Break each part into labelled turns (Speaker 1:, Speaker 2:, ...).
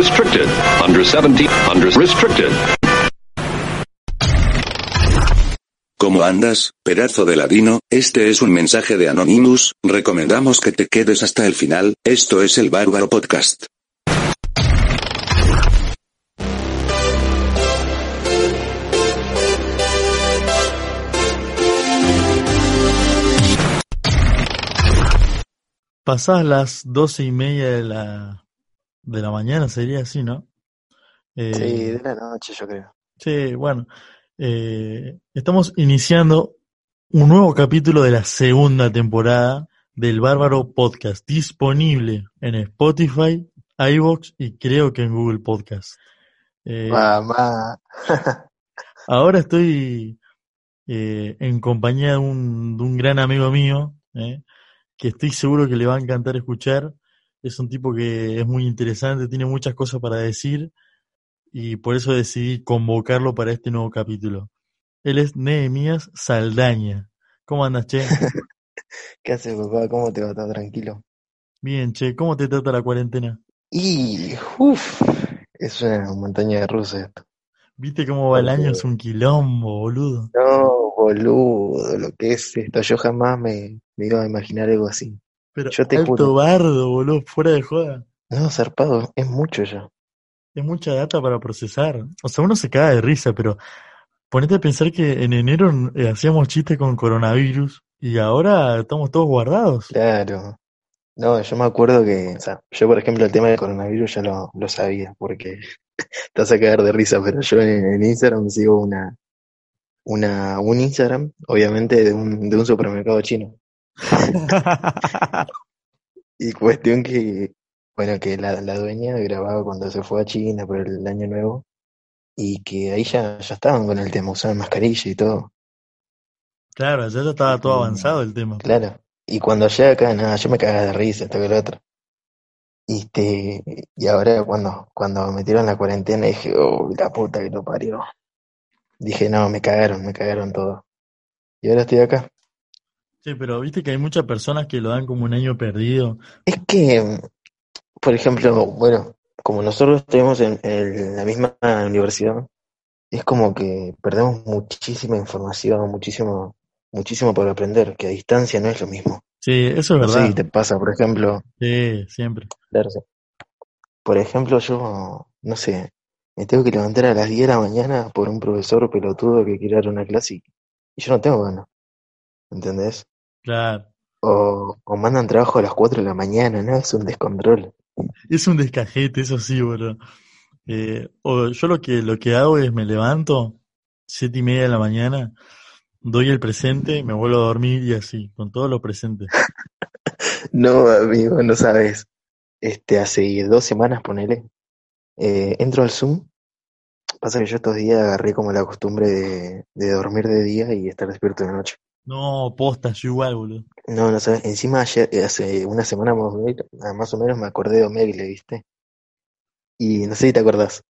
Speaker 1: restricted, under 17, under restricted.
Speaker 2: ¿Cómo andas, pedazo de ladino? Este es un mensaje de Anonymous, recomendamos que te quedes hasta el final, esto es el Bárbaro Podcast.
Speaker 3: Pasadas las doce y media de la, de la mañana, sería así, ¿no? Eh,
Speaker 4: Sí, de la noche, yo creo.
Speaker 3: Sí, bueno, eh, estamos iniciando un nuevo capítulo de la segunda temporada del Bárbaro Podcast, disponible en Spotify, iVoox y creo que en Google Podcast. Eh,
Speaker 4: Mamá.
Speaker 3: ahora estoy eh, en compañía de un, de un gran amigo mío, eh, que estoy seguro que le va a encantar escuchar. Es un tipo que es muy interesante, tiene muchas cosas para decir y por eso decidí convocarlo para este nuevo capítulo. Él es Nehemías Saldaña. ¿Cómo andas, Che?
Speaker 4: ¿Qué haces, papá? ¿Cómo te va? ¿Todo tranquilo?
Speaker 3: Bien, Che, ¿cómo te trata la cuarentena?
Speaker 4: Y, uff, es una montaña de rusa esto.
Speaker 3: ¿Viste cómo va el año? Es un quilombo, boludo.
Speaker 4: No, boludo, lo que es esto. Yo jamás me, me iba a imaginar algo así.
Speaker 3: Pero
Speaker 4: Yo te
Speaker 3: alto
Speaker 4: juro.
Speaker 3: bardo, boludo, fuera de joda.
Speaker 4: No, zarpado, es mucho ya.
Speaker 3: Es mucha data para procesar. O sea, uno se caga de risa, pero ponete a pensar que en enero eh, hacíamos chistes con coronavirus y ahora estamos todos guardados.
Speaker 4: Claro. No, yo me acuerdo que, o sea, yo por ejemplo el tema del coronavirus ya lo, lo sabía, porque te vas a cagar de risa, pero yo en, en Instagram sigo una, una, un Instagram, obviamente de un, de un supermercado chino. Y cuestión que, bueno, que la, la dueña grababa cuando se fue a China por el año nuevo y que ahí ya, ya estaban con el tema, usaban mascarilla y todo.
Speaker 3: Claro, ya estaba todo avanzado el tema.
Speaker 4: Claro. Y cuando llegué acá, nada, yo me cagaba de risa, esto que lo otro. Y, este, y ahora cuando, cuando metieron la cuarentena dije, oh, la puta que lo parió. Dije, no, me cagaron, me cagaron todo. Y ahora estoy acá.
Speaker 3: Sí, pero viste que hay muchas personas que lo dan como un año perdido.
Speaker 4: Es que, por ejemplo, bueno, como nosotros estuvimos en, en la misma universidad, es como que perdemos muchísima información, muchísimo, muchísimo por aprender, que a distancia no es lo mismo.
Speaker 3: Sí, eso es
Speaker 4: No
Speaker 3: verdad.
Speaker 4: si te pasa, por ejemplo,
Speaker 3: Sí, siempre.
Speaker 4: sí. por ejemplo, yo, no sé, me tengo que levantar a las 10 de la mañana por un profesor pelotudo que quiere dar una clase y yo no tengo ganas, ¿entendés?
Speaker 3: Claro.
Speaker 4: O, o mandan trabajo a las 4 de la mañana, ¿no? Es un descontrol.
Speaker 3: Es un descajete, eso sí, boludo. Eh, o yo lo que, lo que hago es me levanto, siete y media de la mañana, doy el presente, me vuelvo a dormir y así, con todos los presentes.
Speaker 4: No, amigo, no sabes. Este, hace dos semanas, ponele, eh, entro al Zoom. Pasa que yo estos días agarré como la costumbre de, de dormir de día y estar despierto de noche.
Speaker 3: No, posta, yo igual, boludo.
Speaker 4: No, no sabes. Encima ayer, eh, hace una semana más o menos, ah, me acordé de Omegle, ¿viste? Y no sé si te acordás.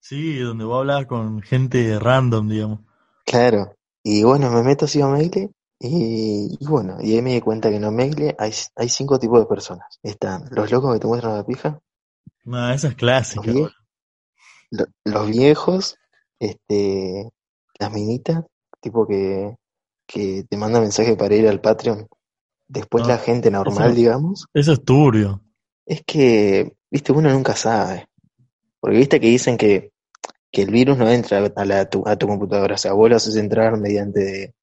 Speaker 3: Sí, donde vos hablabas con gente random, digamos.
Speaker 4: Claro. Y bueno, me meto así a Omegle y, y bueno, y ahí me di cuenta que en Omegle hay, hay cinco tipos de personas. Están los locos que te muestran la pija,
Speaker 3: No, esa es clásica,
Speaker 4: Bien.
Speaker 3: boludo.
Speaker 4: lo- los viejos, este, las minitas, tipo que, que te manda mensaje para ir al Patreon. Después la gente normal,
Speaker 3: eso-
Speaker 4: digamos.
Speaker 3: Eso es turbio.
Speaker 4: Es que, viste, uno nunca sabe. Porque viste que dicen que, que el virus no entra a, la, tu, a tu computadora. O sea, vos lo haces entrar mediante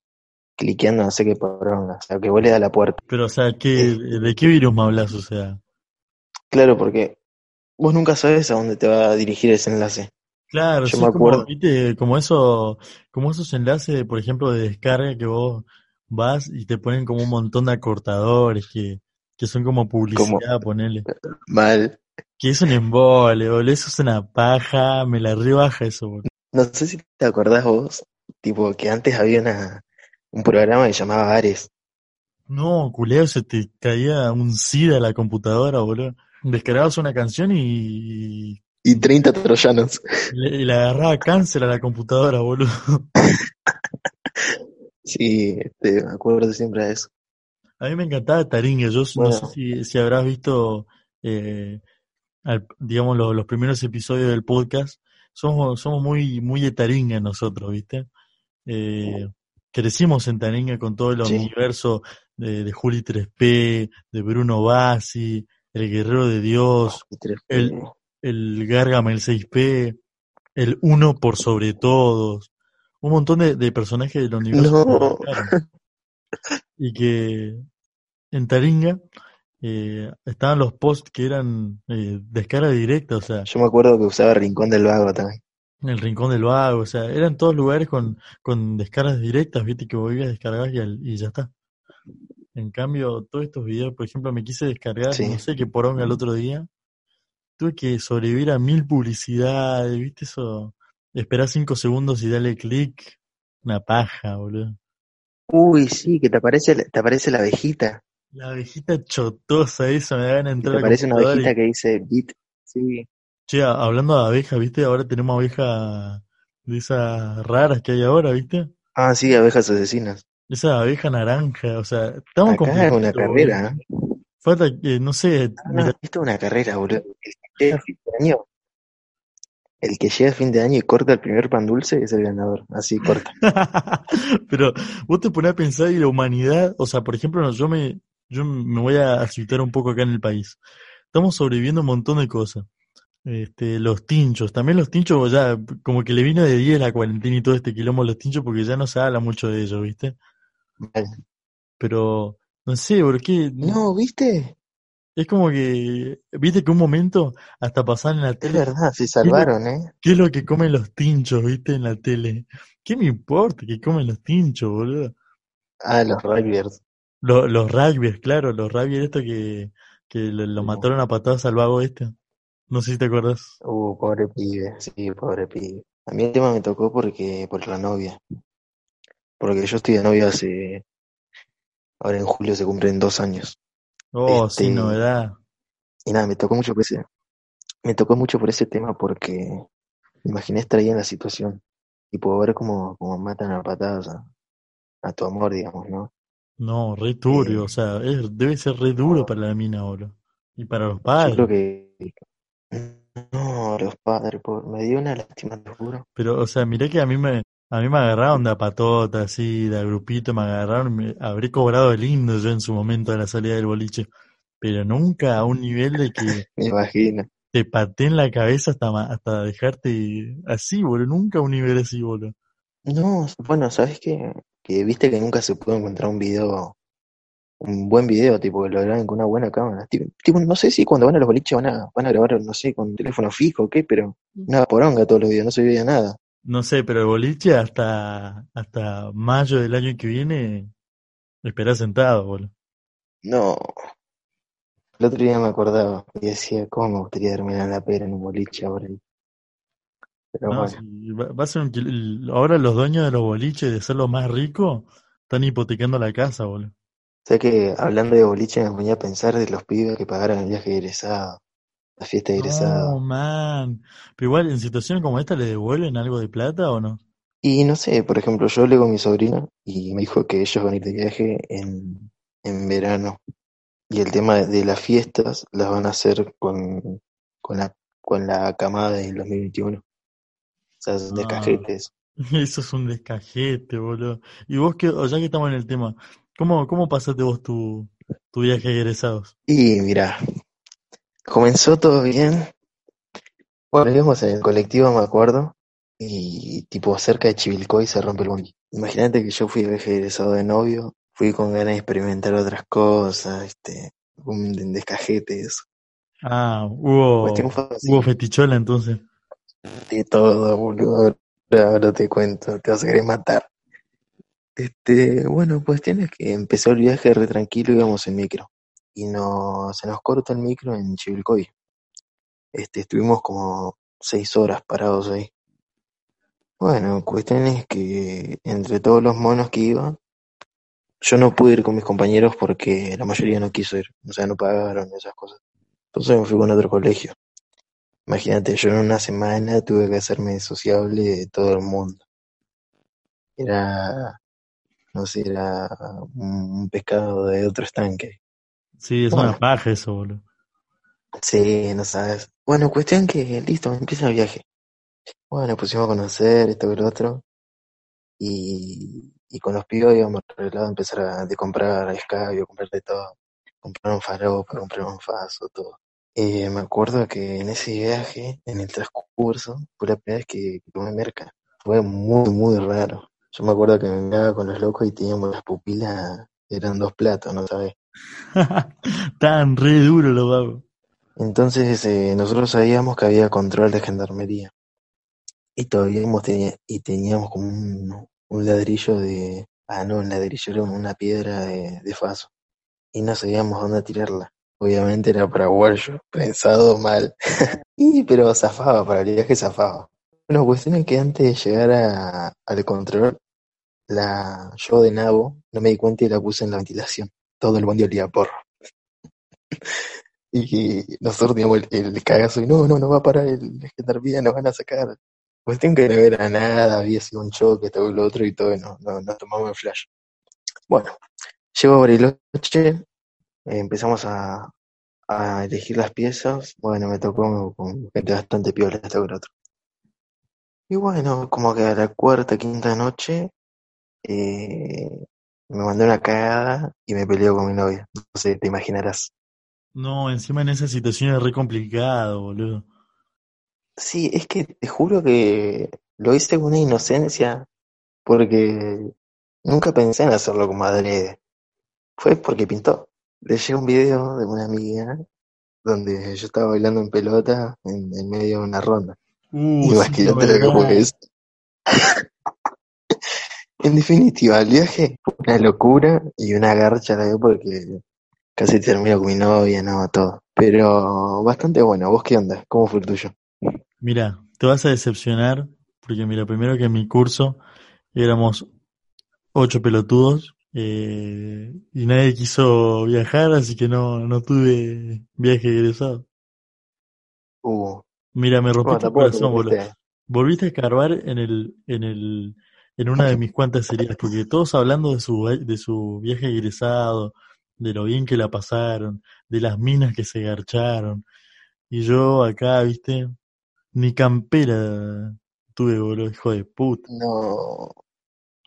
Speaker 4: cliqueando no sé qué poronga. O sea, que vos le das la puerta.
Speaker 3: Pero, o sea, ¿qué, ¿de qué virus me hablas? O sea,
Speaker 4: Claro, porque vos nunca sabes a dónde te va a dirigir ese enlace.
Speaker 3: Claro,
Speaker 4: Yo
Speaker 3: sí,
Speaker 4: me
Speaker 3: como,
Speaker 4: acuerdo.
Speaker 3: viste, como eso, como esos enlaces, por ejemplo, de descarga que vos vas y te ponen como un montón de acortadores que, que son como publicidad, ponele.
Speaker 4: Mal.
Speaker 3: Que es un embole, boludo, eso es una paja, me la rebaja eso, boludo.
Speaker 4: No sé si te acordás vos, tipo, que antes había una, un programa que llamaba Ares.
Speaker 3: No, culeo, se te caía un SIDA a la computadora, boludo. Descargabas una canción y,
Speaker 4: Y 30 troyanos.
Speaker 3: y le, le agarraba cáncer a la computadora, boludo.
Speaker 4: Sí, este, me acuerdo siempre de eso.
Speaker 3: A mí me encantaba Taringa, yo no sé si, si habrás visto eh, al- digamos, lo- los primeros episodios del podcast, somos, somos muy, muy de Taringa nosotros, ¿viste? Eh, crecimos en Taringa con todo el
Speaker 4: Sí.
Speaker 3: universo de, de Juli 3P, de Bruno Bassi, el Guerrero de Dios,
Speaker 4: tres-
Speaker 3: el- el Gargamel 6P, el Uno por sobre todos, un montón de, de personajes del universo
Speaker 4: No.
Speaker 3: y que en Taringa eh, estaban los posts que eran eh, descarga directa, o sea,
Speaker 4: Yo me acuerdo que usaba Rincón del Vago también.
Speaker 3: en el Rincón del Vago, o sea, eran todos lugares con, con descargas directas, viste, que vos ibas a descargar y, al- y ya está. En cambio, todos estos videos, por ejemplo, me quise descargar,
Speaker 4: Sí.
Speaker 3: no sé qué poronga el otro día, tuve que sobrevivir a mil publicidades, viste eso, esperar cinco segundos y darle clic, una paja, boludo.
Speaker 4: Uy, sí, que te aparece, te aparece la abejita.
Speaker 3: La abejita chotosa esa, me van a entrar
Speaker 4: te aparece una
Speaker 3: y-
Speaker 4: abejita que dice bit. Sí.
Speaker 3: Che, hablando de abejas, ¿viste? Ahora tenemos abejas de esas raras que hay ahora, ¿viste?
Speaker 4: Ah, sí, abejas asesinas.
Speaker 3: Esa abeja naranja, o sea, estamos
Speaker 4: Acá es una carrera,
Speaker 3: boludo.
Speaker 4: ¿eh?
Speaker 3: Falta que, no sé,
Speaker 4: Ah,
Speaker 3: mira,
Speaker 4: esto es una carrera, boludo. El llega a fin de año, el que llega a fin de año y corta el primer pan dulce es el ganador. Así corta.
Speaker 3: pero vos te pones a pensar y la humanidad, o sea, por ejemplo, yo me, yo me voy a situar un poco acá en el país. Estamos sobreviviendo un montón de cosas. Este, los tinchos, también los tinchos ya, como que le vino de 10 la cuarentena y todo este quilombo a los tinchos porque ya no se habla mucho de ellos, ¿viste?
Speaker 4: Mal.
Speaker 3: Pero, no sé, ¿por qué?
Speaker 4: No, ¿viste?
Speaker 3: Es como que, viste que un momento hasta pasar en la
Speaker 4: Es
Speaker 3: tele,
Speaker 4: verdad, se salvaron, ¿eh?
Speaker 3: ¿qué es lo que comen los tinchos, viste, en la tele? ¿Qué me importa que comen los tinchos, boludo?
Speaker 4: Ah, los rugbyers.
Speaker 3: Los, los rugbyers, claro, los rugbyers estos que, que lo, mataron a patadas al vago este. No sé si te acordás.
Speaker 4: Uh, pobre pibe, sí, pobre pibe. A mí el tema me tocó porque, por la novia. Porque yo estoy de novia hace, ahora en julio se cumplen dos años.
Speaker 3: Oh,
Speaker 4: Este,
Speaker 3: sin novedad.
Speaker 4: Y nada, me tocó mucho por ese, me tocó mucho por ese tema porque me imaginé estar ahí en la situación y puedo ver cómo, cómo matan a patadas a, a tu amor, digamos, ¿no?
Speaker 3: No, re turbio,
Speaker 4: Eh,
Speaker 3: o sea, es, debe ser re duro para la mina, boludo. Y para los
Speaker 4: Yo creo
Speaker 3: padres.
Speaker 4: que, no, los padres, por, me dio una lástima, te juro.
Speaker 3: Pero, o sea, mirá que a mí me, a mí me agarraron de a patota, así, de a grupito, me agarraron, me, habré cobrado el lindo yo en su momento de la salida del boliche, pero nunca a un nivel de que
Speaker 4: Me imagino.
Speaker 3: te pateen la cabeza hasta, ma- hasta dejarte así, boludo, nunca a un nivel así, boludo.
Speaker 4: No, bueno, ¿sabes qué? Que viste que nunca se pudo encontrar un video, un buen video, tipo, que lo graben con una buena cámara. Tipo, tipo, no sé si cuando van a los boliches van a, van a grabar, no sé, con teléfono fijo o qué, pero una poronga todos los videos, no se veía nada.
Speaker 3: No sé, pero el boliche hasta, hasta mayo del año que viene, esperá sentado, boludo.
Speaker 4: No. El otro día me acordaba y decía, ¿cómo me gustaría terminar la pera en un boliche ahora? Pero
Speaker 3: No,
Speaker 4: bueno,
Speaker 3: va, a ser un ahora los dueños de los boliches, de ser los más ricos, están hipotecando la casa, boludo.
Speaker 4: sé que hablando de boliche me ponía a pensar de los pibes que pagaron el viaje egresado, la fiesta de
Speaker 3: No,
Speaker 4: egresado.
Speaker 3: man. Pero igual, en situaciones como esta, ¿le devuelven algo de plata o no?
Speaker 4: Y no sé, por ejemplo, yo hablé con mi sobrina y me dijo que ellos van a ir de viaje en, en verano. Y el tema de, las fiestas las van a hacer con, con la, con la camada del 2021. O sea, de
Speaker 3: Ah,
Speaker 4: cajetes.
Speaker 3: eso es un descajete, boludo. Y vos, que, ya que estamos en el tema, ¿cómo, cómo pasaste vos tu, tu viaje de egresados?
Speaker 4: Y mira, comenzó todo bien. Bueno, íbamos en el colectivo, me acuerdo, y tipo cerca de Chivilcoy se rompe el bondi. Imagínate que yo fui egresado de novio, fui con ganas de experimentar otras cosas, este, un descajete, eso.
Speaker 3: Ah, hubo, hubo fetichola entonces.
Speaker 4: de todo, boludo. Ahora, ahora te cuento, te vas a querer matar. Este, bueno, cuestión es que empezó el viaje re tranquilo, íbamos en micro. Y no, se nos corta el micro en Chivilcoy. Este, estuvimos como seis horas parados ahí. Bueno, cuestión es que entre todos los monos que iban, yo no pude ir con mis compañeros porque la mayoría no quiso ir, o sea, no pagaron esas cosas. Entonces me fui con otro colegio. Imagínate, yo en una semana tuve que hacerme sociable de todo el mundo. Era, no sé, era un pescado de otro estanque.
Speaker 3: Sí, es una
Speaker 4: Bueno,
Speaker 3: paja eso, boludo.
Speaker 4: Sí, no sabes. Bueno, cuestión que listo, empieza el viaje. Bueno, pusimos a conocer esto y lo otro. Y, y con los pibos íbamos arreglados a empezar a de comprar escabio, comprar de todo. Comprar un faropa, comprar un faso, todo. Eh, me acuerdo que en ese viaje, en el transcurso, fue la primera vez que, que tomé merca. Fue muy, muy raro. Yo me acuerdo que me miraba con los locos y teníamos las pupilas, eran dos platos, ¿no sabes?
Speaker 3: Tan re duro los vagos.
Speaker 4: Entonces eh, nosotros sabíamos que había control de gendarmería. Y todavía hemos y teníamos como un, ladrillo de... Ah, no, un ladrillo era una piedra de, faso. Y no sabíamos dónde tirarla. Obviamente era paraguayo, pensado mal. y pero zafaba, para el viaje zafaba. Bueno, cuestión es que antes de llegar a- al control, la, yo de nabo no me di cuenta y la puse en la ventilación. Todo el mundo olía a porro. Y nosotros teníamos el, cagazo y no, no, no va a parar el gendarmería, nos van a sacar. Cuestión que no era nada, había sido un choque, todo lo otro y todo, no, no, nos tomamos el flash. Bueno, llego a Bariloche, eh, empezamos a, a elegir las piezas. Bueno, me tocó con gente bastante piola, que lo otro. Y bueno, como que a la cuarta, quinta noche, eh, me mandé una cagada y me peleó con mi novia. No sé, te imaginarás.
Speaker 3: No, encima en esa situación es re complicado, boludo.
Speaker 4: Sí, es que te juro que lo hice con una inocencia porque nunca pensé en hacerlo como adrede. Fue porque pintó. Le llegó un video de una amiga donde yo estaba bailando en pelota en, en medio de una ronda.
Speaker 3: Uh,
Speaker 4: Imagínate lo que fue eso. En definitiva, el viaje fue una locura y una garcha la veo porque casi termino con mi novia, no, todo. Pero bastante bueno. ¿Vos qué onda? ¿Cómo fue el tuyo?
Speaker 3: Mira, te vas a decepcionar, porque mira, primero que en mi curso éramos ocho pelotudos eh, y nadie quiso viajar, así que no, no tuve viaje egresado.
Speaker 4: Uh,
Speaker 3: Mira, me
Speaker 4: bueno,
Speaker 3: rompiste el
Speaker 4: tampoco te
Speaker 3: corazón, boludo. Volviste a escarbar en el, en el, en una de mis cuantas series, porque todos hablando de su, de su viaje egresado, de lo bien que la pasaron, de las minas que se garcharon, y yo acá, viste, ni campera tuve, boludo, hijo de puta.
Speaker 4: No.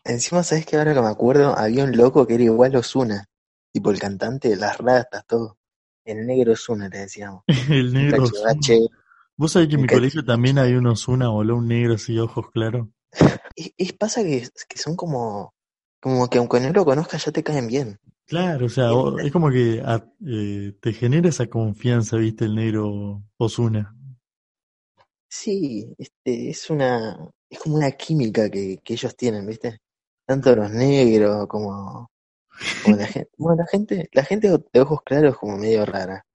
Speaker 4: Encima, ¿sabes qué? Ahora que me acuerdo, había un loco que era igual Ozuna. Tipo el cantante de las ratas, todo. El negro Ozuna le decíamos.
Speaker 3: El negro
Speaker 4: cachivache.
Speaker 3: Vos sabés que en mi colegio también había un Ozuna, boludo, un negro así, ojos claros.
Speaker 4: Y pasa que, que son como, como que aunque no lo conozcas ya te caen bien.
Speaker 3: Claro, o sea, es como que a- eh, te genera esa confianza, viste, el negro Ozuna.
Speaker 4: Sí, este, es una, es como una química que, que ellos tienen, ¿viste? Tanto los negros como, como la gente. Bueno, la gente, la gente de ojos claros es como medio rara.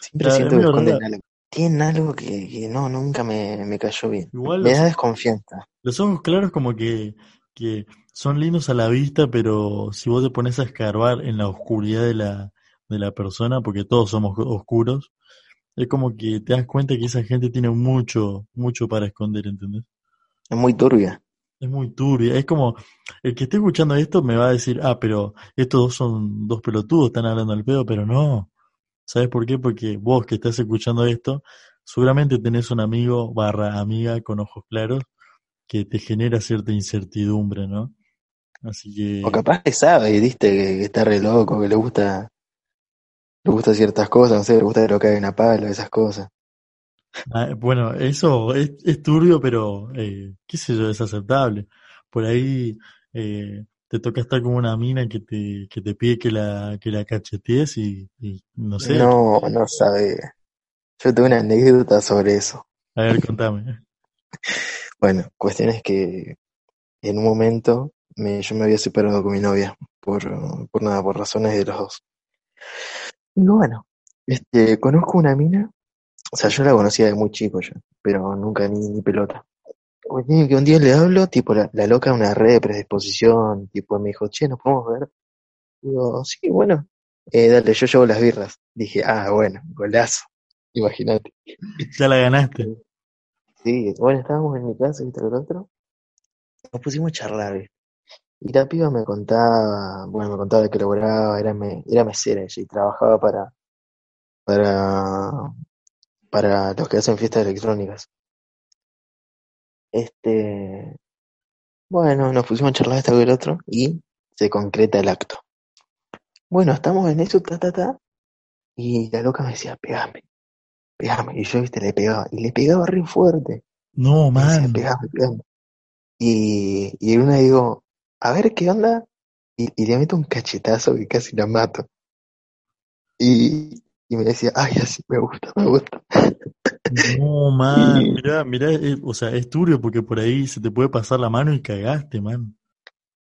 Speaker 4: Siempre
Speaker 3: Claro, es
Speaker 4: siento que esconden algo. Tienen algo que, que no, nunca me, me cayó bien.
Speaker 3: Igual
Speaker 4: Me
Speaker 3: los,
Speaker 4: da desconfianza.
Speaker 3: los ojos claros como que, que son lindos a la vista, pero si vos te pones a escarbar en la oscuridad de la, de la persona, porque todos somos oscuros, es como que te das cuenta que esa gente tiene mucho, mucho para esconder, ¿entendés?
Speaker 4: Es muy turbia.
Speaker 3: Es muy turbia. Es como, el que esté escuchando esto me va a decir, ah, pero estos dos son dos pelotudos, están hablando al pedo, pero no. ¿Sabes por qué? Porque vos que estás escuchando esto, seguramente tenés un amigo barra amiga con ojos claros que te genera cierta incertidumbre, ¿no? Así
Speaker 4: O
Speaker 3: que,
Speaker 4: capaz que sabe, viste, que, que está re loco, que le gusta, le gusta ciertas cosas, no sé, le gusta que lo caiga una palo, esas cosas.
Speaker 3: ah, bueno, eso es, es turbio, pero, eh, qué sé yo, es aceptable. Por ahí, eh, te toca estar con una mina que te, que te pide que la, que la cachetees y, y no sé,
Speaker 4: No, no sabe. Yo tuve una anécdota sobre eso.
Speaker 3: a ver, contame.
Speaker 4: Bueno, cuestión es que en un momento me, yo me había separado con mi novia por, por nada, por razones de los dos. Y bueno, este, conozco una mina, o sea, yo la conocía de muy chico ya, pero nunca ni, ni pelota. Que un día le hablo, tipo, la, la loca una red de predisposición, tipo, me dijo, che, ¿nos podemos ver? Digo, sí, bueno, eh, dale, yo llevo las birras. Dije, ah, bueno, golazo, imagínate.
Speaker 3: Ya la ganaste.
Speaker 4: Sí, bueno, estábamos en mi casa y tal, otro. Nos pusimos a charlar, ¿viste? Y la piba me contaba, bueno, me contaba de que laboraba, era, me, era mesera ella y trabajaba para, para, para los que hacen fiestas electrónicas. Este, bueno, nos pusimos a charlar esto con el otro y se concreta el acto. Bueno, estamos en eso, ta, ta, ta, y la loca me decía, pegame, pegame, y yo, viste, le pegaba, y le pegaba re fuerte,
Speaker 3: No,
Speaker 4: me decía,
Speaker 3: man.
Speaker 4: pegame, pegame. Y, y en una digo, a ver qué onda, y, y le meto un cachetazo que casi la mato. Y, y me decía, ay, así me gusta, me gusta.
Speaker 3: No, man.
Speaker 4: Y,
Speaker 3: Mirá, mirá, eh, o sea, es turbio porque por ahí se te puede pasar la mano y cagaste, man.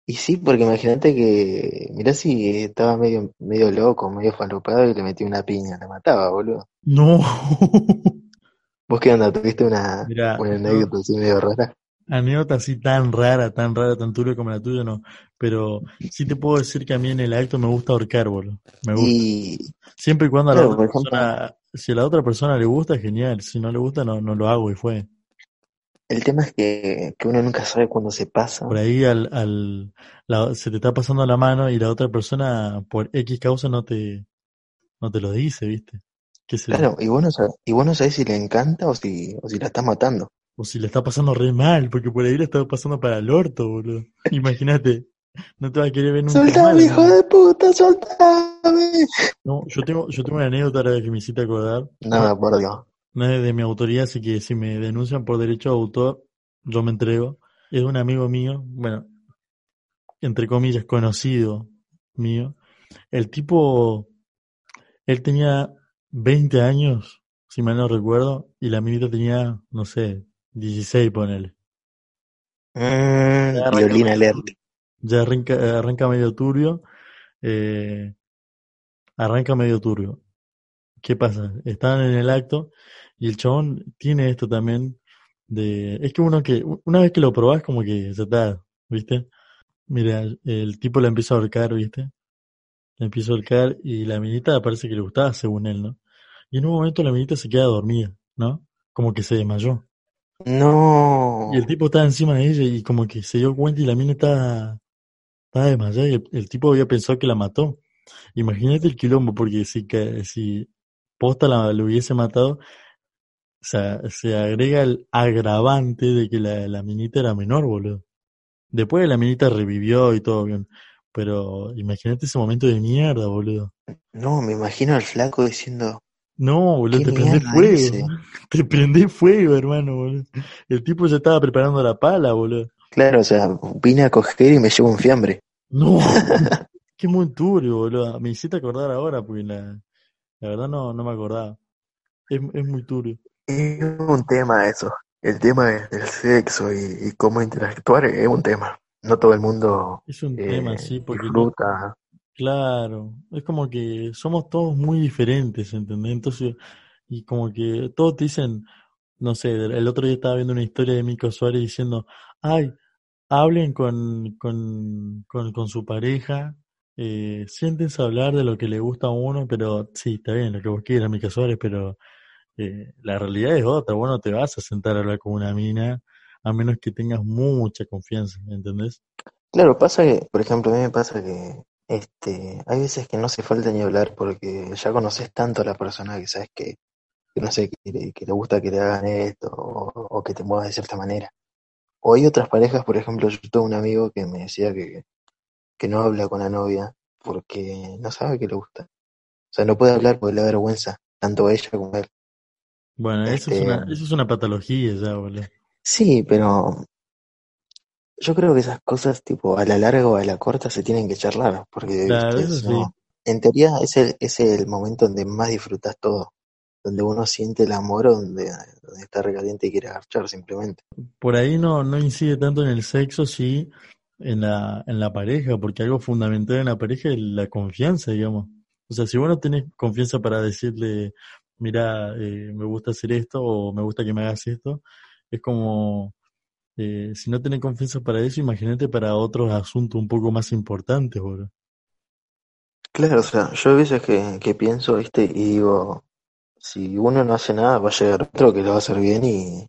Speaker 4: y sí, porque imagínate que, mirá si estaba medio, medio loco, medio falopado y le metí una piña, la mataba, boludo.
Speaker 3: No.
Speaker 4: ¿Vos qué onda? ¿Tuviste una,
Speaker 3: Mirá,
Speaker 4: una
Speaker 3: yo,
Speaker 4: anécdota así medio rara?
Speaker 3: Anécdota así tan rara, tan rara, tan turbia como la tuya, no. Pero sí te puedo decir que a mí en el acto me gusta ahorcar, boludo. Me gusta.
Speaker 4: Y,
Speaker 3: Siempre y cuando a la otra
Speaker 4: ejemplo,
Speaker 3: persona, si a la otra persona le gusta, genial. Si no le gusta, no, no lo hago y fue.
Speaker 4: el tema es que, que uno nunca sabe cuándo se pasa.
Speaker 3: Por ahí al, al, la- se te está pasando la mano y la otra persona por X causa no te, no te lo dice, ¿viste?
Speaker 4: Claro, y vos no sabés, y vos no sabés si le encanta o si, o si la estás matando.
Speaker 3: O si le está pasando re mal, porque por ahí le está pasando para el orto, boludo. Imagínate, no te va a querer ver nunca
Speaker 4: ¡Soltame, hijo de puta, soltame!
Speaker 3: No, yo tengo, yo tengo una anécdota ahora que me hiciste acordar. No,
Speaker 4: por Dios.
Speaker 3: no es de mi autoría, así que si me denuncian por derecho de autor, yo me entrego. Es un amigo mío, bueno, entre comillas, conocido mío. El tipo, él tenía 20 años, si mal no recuerdo, y la minita tenía, no sé, 16, ponele.
Speaker 4: Mm,
Speaker 3: Ya
Speaker 4: violín
Speaker 3: medio
Speaker 4: alert.
Speaker 3: turbio. Ya arranca, arranca medio turbio. eh, arranca medio turbio. ¿Qué pasa? Estaban en el acto y el chabón tiene esto también de... Es que uno que, una vez que lo probás como que ya está, ¿viste? Mira, el tipo la empieza a ahorcar, ¿viste? La empieza a ahorcar y la minita parece que le gustaba según él, ¿no? Y en un momento la minita se queda dormida, ¿no? Como que se desmayó. Y el
Speaker 4: No,
Speaker 3: tipo estaba encima de ella y como que se dio cuenta y la mina estaba, estaba desmayada y el, el tipo había pensado que la mató. Imagínate el quilombo, porque si, que, si posta la, lo hubiese matado, se, se agrega el agravante de que la, la minita era menor, boludo. Después la minita revivió y todo bien. Pero imagínate ese momento de mierda, boludo.
Speaker 4: no, me imagino al flaco diciendo,
Speaker 3: No, boludo,
Speaker 4: ¿qué
Speaker 3: te
Speaker 4: mierda
Speaker 3: fuego. Te prendés fuego, hermano, boludo. El tipo ya estaba preparando la pala, boludo.
Speaker 4: Claro, o sea, vine a coger y me llevo un fiambre.
Speaker 3: No, qué muy turbio, boludo. Me hiciste acordar ahora, porque la, la verdad no, no me acordaba. Es, es muy turbio.
Speaker 4: Es un tema eso. El tema de- del sexo y, y cómo interactuar es un tema. No todo el mundo
Speaker 3: Es un tema,
Speaker 4: eh,
Speaker 3: sí, porque
Speaker 4: disfruta.
Speaker 3: Claro, es como que somos todos muy diferentes, ¿entendés? Entonces, y como que todos te dicen, no sé, el otro día estaba viendo una historia de Mico Suárez diciendo, ay, hablen con, con, con, con su pareja, eh, siéntense a hablar de lo que le gusta a uno, pero sí, está bien, lo que vos quieras, Mico Suárez, pero eh, la realidad es otra, vos no te vas a sentar a hablar con una mina a menos que tengas mucha confianza, ¿entendés?
Speaker 4: Claro, pasa que, por ejemplo, a mí me pasa que este, hay veces que no hace falta ni hablar porque ya conoces tanto a la persona que sabes que, que no sé, que le, que le gusta que le hagan esto o, o que te muevas de cierta manera. O hay otras parejas, por ejemplo, yo tuve un amigo que me decía que, que no habla con la novia porque no sabe que le gusta. O sea, no puede hablar porque le da vergüenza, tanto a ella como a él.
Speaker 3: Bueno, eso es
Speaker 4: Este,
Speaker 3: una, eso es una patología ya, boludo.
Speaker 4: sí, pero yo creo que esas cosas, tipo, a la larga o a la corta se tienen que charlar, porque,
Speaker 3: Claro,
Speaker 4: viste,
Speaker 3: eso
Speaker 4: si
Speaker 3: sí.
Speaker 4: no, en teoría es el, es el momento donde más disfrutas todo, donde uno siente el amor o donde, donde está recaliente y quiere agarchar simplemente.
Speaker 3: Por ahí no, no incide tanto en el sexo, sí, en la, en la pareja, porque algo fundamental en la pareja es la confianza, digamos. O sea, si vos no tenés confianza para decirle, mira, eh, me gusta hacer esto o me gusta que me hagas esto, es como, eh, si no tenés confianza para eso, imagínate para otros asuntos un poco más importantes, boludo.
Speaker 4: Claro, o sea, yo a veces que, que pienso, viste, y digo, si uno no hace nada, va a llegar otro que lo va a hacer bien y,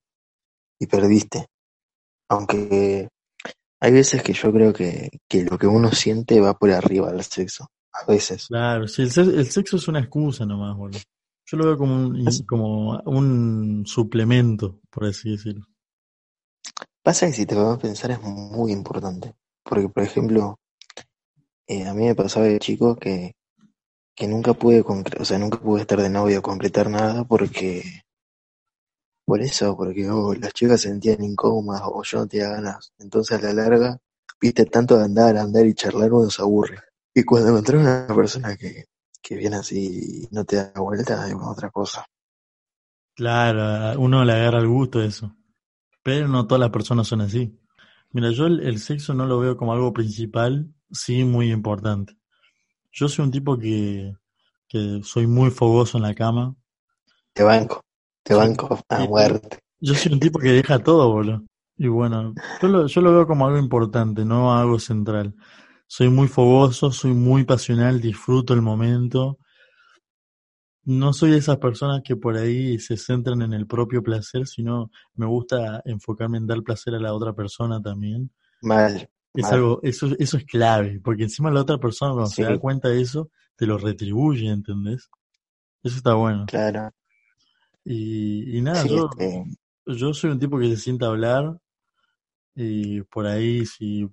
Speaker 4: y perdiste. Aunque hay veces que yo creo que, que lo que uno siente va por arriba del sexo. A veces.
Speaker 3: Claro, sí, el, el sexo es una excusa nomás, boludo. Yo lo veo como un, como un suplemento, por así decirlo.
Speaker 4: Pasa que si te vas a pensar es muy importante. Porque, por ejemplo, eh, a mí me pasaba de chico que, que nunca pude, o sea, nunca pude estar de novio concretar nada porque, por eso, porque oh, las chicas se sentían incómodas o yo no tenía ganas. Entonces a la larga, viste, tanto de andar, andar y charlar uno se aburre. Y cuando encontrás una persona que, que viene así y no te da vuelta, es otra cosa.
Speaker 3: Claro, uno le agarra el gusto eso. Pero no todas las personas son así. Mira, yo el, sexo no lo veo como algo principal, sí muy importante. Yo soy un tipo que, que soy muy fogoso en la cama.
Speaker 4: Te banco, te banco a muerte.
Speaker 3: Yo soy un tipo que deja todo, boludo. Y bueno, yo lo, yo lo veo como algo importante, no algo central. Soy muy fogoso, soy muy pasional, disfruto el momento. No soy de esas personas que por ahí se centran en el propio placer, sino me gusta enfocarme en dar placer a la otra persona también.
Speaker 4: Mal.
Speaker 3: Es algo, eso, eso es clave, porque encima la otra persona cuando se da cuenta de eso, te lo retribuye, ¿entendés? Eso está bueno.
Speaker 4: Claro.
Speaker 3: Y, y nada, yo, yo soy un tipo que se sienta a hablar, y por ahí si,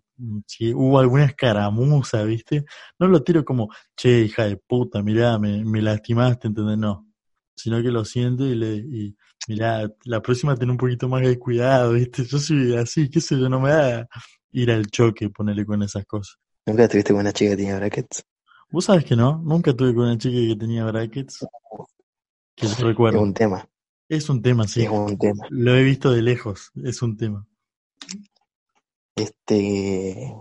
Speaker 3: si hubo alguna escaramuza, ¿viste? No lo tiro como, che, hija de puta, mirá, me, me lastimaste, ¿entendés? No. Sino que lo siento y le, y mirá, la próxima ten un poquito más de cuidado, ¿viste? Yo soy así, qué sé yo, no me da ir al choque, ponerle con esas cosas.
Speaker 4: ¿Nunca estuviste con una chica que tenía brackets?
Speaker 3: Vos sabés que no, nunca tuve con una chica que tenía brackets. Que recuerdo.
Speaker 4: Es un tema.
Speaker 3: Es un tema, sí.
Speaker 4: Es un tema.
Speaker 3: Lo he visto de lejos, es un tema.
Speaker 4: Este,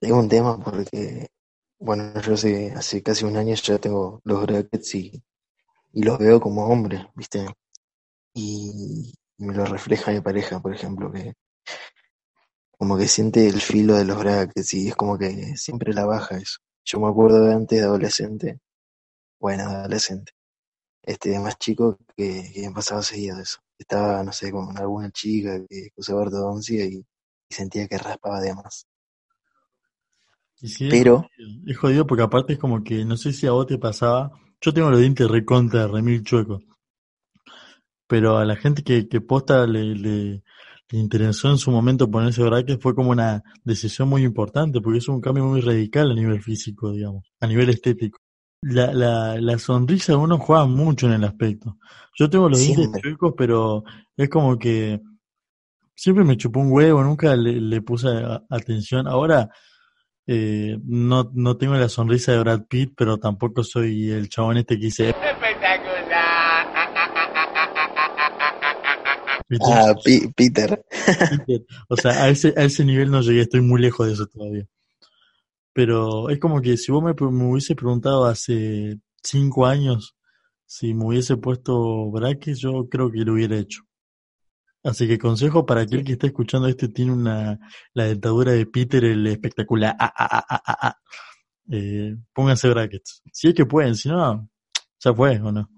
Speaker 4: es un tema porque, bueno, yo hace, hace casi un año ya tengo los brackets y, y los veo como hombres, ¿viste? Y, me lo refleja mi pareja, por ejemplo, que como que siente el filo de los brackets y es como que siempre la baja eso. Yo me acuerdo de antes de adolescente, bueno, adolescente, este, más chico que, que me pasaba seguido eso. Estaba, no sé, con alguna chica que usaba ortodoncia y y sentía que raspaba de más. Pero.
Speaker 3: Es jodido, porque aparte es como que, no sé si a vos te pasaba. Yo tengo los dientes recontra, remil chuecos. Pero a la gente que, que posta le, le, interesó en su momento ponerse brackets fue como una decisión muy importante, porque es un cambio muy radical a nivel físico, digamos, a nivel estético. La, la, la sonrisa de uno juega mucho en el aspecto. Yo tengo los dientes chuecos, pero es como que siempre me chupó un huevo, nunca le, puse atención. Ahora eh, no, no tengo la sonrisa de Brad Pitt, pero tampoco soy el chabón este que dice...
Speaker 5: Espectacular.
Speaker 4: Ah, Peter.
Speaker 3: O sea, a ese, a ese nivel no llegué, estoy muy lejos de eso todavía. Pero es como que si vos me, me hubiese preguntado hace cinco años si me hubiese puesto brackets, yo creo que lo hubiera hecho. Así que consejo para aquel que está escuchando este tiene una la dentadura de Peter el espectacular. Ah, ah, ah, ah, ah. Eh, pónganse brackets. Si es que pueden, si no, ya fue o no.